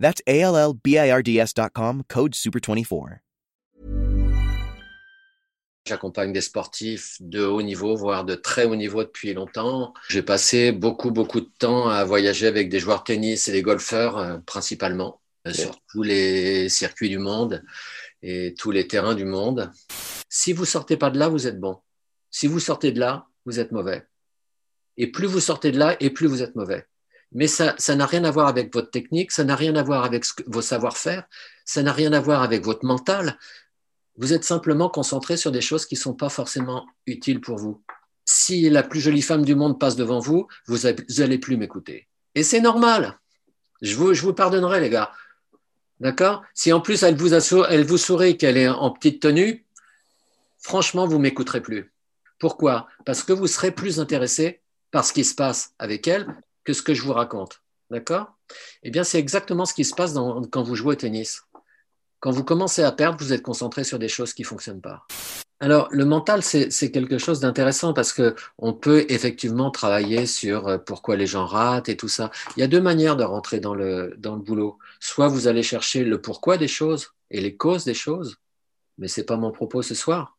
That's A L L B I R D S.com, code SUPER24. J'accompagne des sportifs de haut niveau, voire de très haut niveau depuis longtemps. J'ai passé beaucoup, beaucoup de temps à voyager avec des joueurs de tennis et des golfeurs, euh, principalement, euh, sur tous les circuits du monde et tous les terrains du monde. Si vous sortez pas de là, vous êtes bon. Si vous sortez de là, vous êtes mauvais. Et plus vous sortez de là, et plus vous êtes mauvais. Mais ça n'a rien à voir avec votre technique, ça n'a rien à voir avec vos savoir-faire, ça n'a rien à voir avec votre mental. Vous êtes simplement concentré sur des choses qui ne sont pas forcément utiles pour vous. Si la plus jolie femme du monde passe devant vous, vous n'allez plus m'écouter. Et c'est normal. Je vous, pardonnerai, les gars. D'accord? Si en plus elle vous, elle vous sourit qu'elle est en petite tenue, franchement, vous m'écouterez plus. Pourquoi? Parce que vous serez plus intéressé par ce qui se passe avec elle que ce que je vous raconte. D'accord? Eh bien, c'est exactement ce qui se passe quand vous jouez au tennis. Quand vous commencez à perdre, vous êtes concentré sur des choses qui ne fonctionnent pas. Alors, le mental, c'est c'est quelque chose d'intéressant parce que on peut effectivement travailler sur euh, pourquoi les gens ratent et tout ça. Il y a deux manières de rentrer dans le, dans le boulot. Soit vous allez chercher le pourquoi des choses et les causes des choses, mais ce n'est pas mon propos ce soir.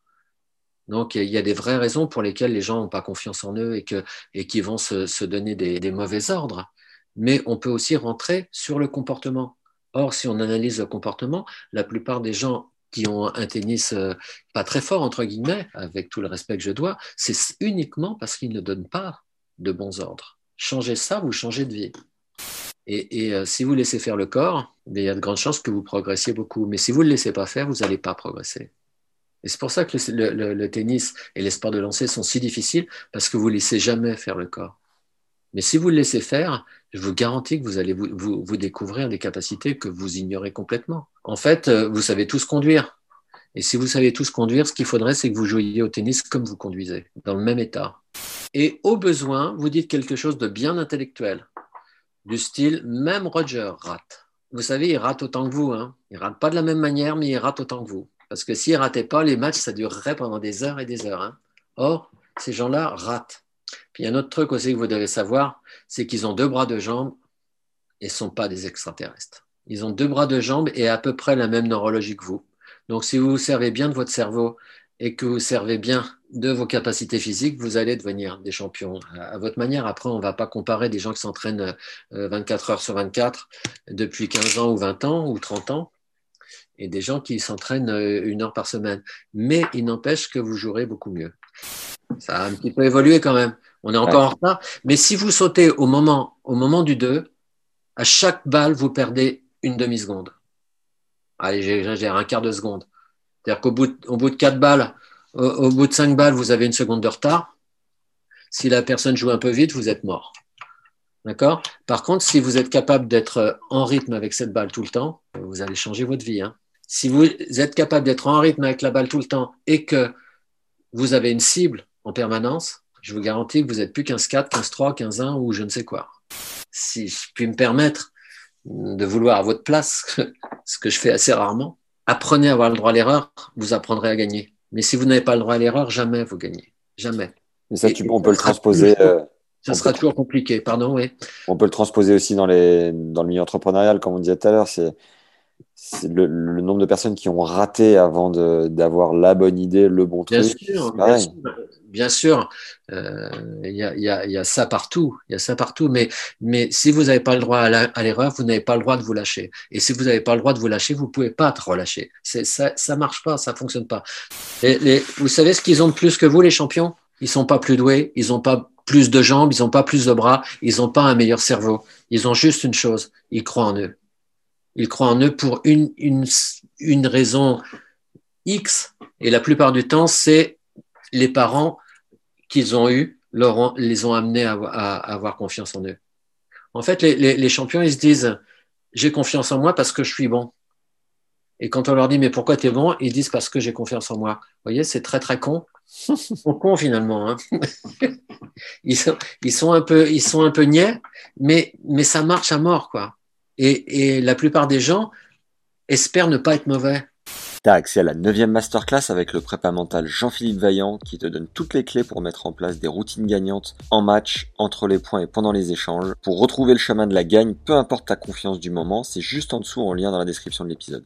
Donc, il y a des vraies raisons pour lesquelles les gens n'ont pas confiance en eux et, qui vont se, donner des, mauvais ordres. Mais on peut aussi rentrer sur le comportement. Or, si on analyse le comportement, la plupart des gens qui ont un tennis euh, pas très fort, entre guillemets, avec tout le respect que je dois, c'est uniquement parce qu'ils ne donnent pas de bons ordres. Changez ça, vous changez de vie. Et, euh, si vous laissez faire le corps, il y a de grandes chances que vous progressiez beaucoup. Mais si vous ne le laissez pas faire, vous n'allez pas progresser. Et c'est pour ça que le, tennis et les sports de lancer sont si difficiles, parce que vous ne laissez jamais faire le corps. Mais si vous le laissez faire, je vous garantis que vous allez vous découvrir des capacités que vous ignorez complètement. En fait, euh, vous savez tous conduire. Et si vous savez tous conduire, ce qu'il faudrait, c'est que vous jouiez au tennis comme vous conduisez, dans le même état. Et au besoin, vous dites quelque chose de bien intellectuel, du style, même Roger rate. Vous savez, il rate autant que vous. Hein. Il rate pas de la même manière, mais il rate autant que vous. Parce que s'il ratait pas, les matchs, ça durerait pendant des heures et des heures. Hein. Or, ces gens-là ratent. Puis il y a un autre truc aussi que vous devez savoir, c'est qu'ils ont deux bras de jambes et ne sont pas des extraterrestres. Ils ont deux bras de jambes et à peu près la même neurologie que vous. Donc si vous vous servez bien de votre cerveau et que vous servez bien de vos capacités physiques, vous allez devenir des champions à votre manière. Après, on ne va pas comparer des gens qui s'entraînent 24 heures sur 24 depuis 15 ans ou 20 ans ou 30 ans et des gens qui s'entraînent une heure par semaine. Mais il n'empêche que vous jouerez beaucoup mieux. Ça a un petit peu évolué quand même. On est encore ouais. en retard. Mais si vous sautez au moment, au moment du 2, à chaque balle, vous perdez une demi-seconde. Allez, j'ai un quart de seconde. C'est-à-dire qu'au bout, de, au bout de 4 balles, au, au, bout de 5 balles, vous avez une seconde de retard. Si la personne joue un peu vite, vous êtes mort. D'accord? Par contre, si vous êtes capable d'être en rythme avec cette balle tout le temps, vous allez changer votre vie. Hein. Si vous êtes capable d'être en rythme avec la balle tout le temps et que vous avez une cible en permanence, je vous garantis que vous n'êtes plus 15-4, 15-3, 15-1 ou je ne sais quoi. Si je puis me permettre de vouloir à votre place, ce que je fais assez rarement, apprenez à avoir le droit à l'erreur, vous apprendrez à gagner. Mais si vous n'avez pas le droit à l'erreur, jamais vous gagnez. Jamais. Mais ça, tu, on peut le transposer. Euh, ça sera toujours compliqué, pardon, oui. On peut le transposer aussi dans, les, dans le milieu entrepreneurial, comme on disait tout à l'heure. C'est le, le, nombre de personnes qui ont raté avant d'avoir la bonne idée, le bon bien truc. Sûr, bien sûr, bien sûr. Euh, il y, a, y, a, y, a, ça partout. Il y a ça partout. Mais, mais si vous n'avez pas le droit à l'erreur, vous n'avez pas le droit de vous lâcher. Et si vous n'avez pas le droit de vous lâcher, vous ne pouvez pas te relâcher. Ça ne marche pas, ça ne fonctionne pas. Les, les, vous savez ce qu'ils ont de plus que vous, les champions? Ils ne sont pas plus doués, ils n'ont pas plus de jambes, ils n'ont pas plus de bras, ils n'ont pas un meilleur cerveau. Ils ont juste une chose, ils croient en eux. Ils croient en eux pour une, une, une raison X. Et la plupart du temps, c'est les parents qu'ils ont eus leur ont, les ont amenés à, à, à, avoir confiance en eux. En fait, les, les, les champions, ils se disent, j'ai confiance en moi parce que je suis bon. Et quand on leur dit, mais pourquoi tu es bon? Ils disent, parce que j'ai confiance en moi. Vous voyez, c'est très, très con. Ils con finalement. Hein. ils, sont, ils, sont, un peu, ils sont un peu niais, mais, mais ça marche à mort. quoi. Et, la plupart des gens espèrent ne pas être mauvais. Tu as accès à la 9 masterclass avec le prépa mental Jean-Philippe Vaillant qui te donne toutes les clés pour mettre en place des routines gagnantes en match, entre les points et pendant les échanges. Pour retrouver le chemin de la gagne, peu importe ta confiance du moment, c'est juste en dessous en lien dans la description de l'épisode.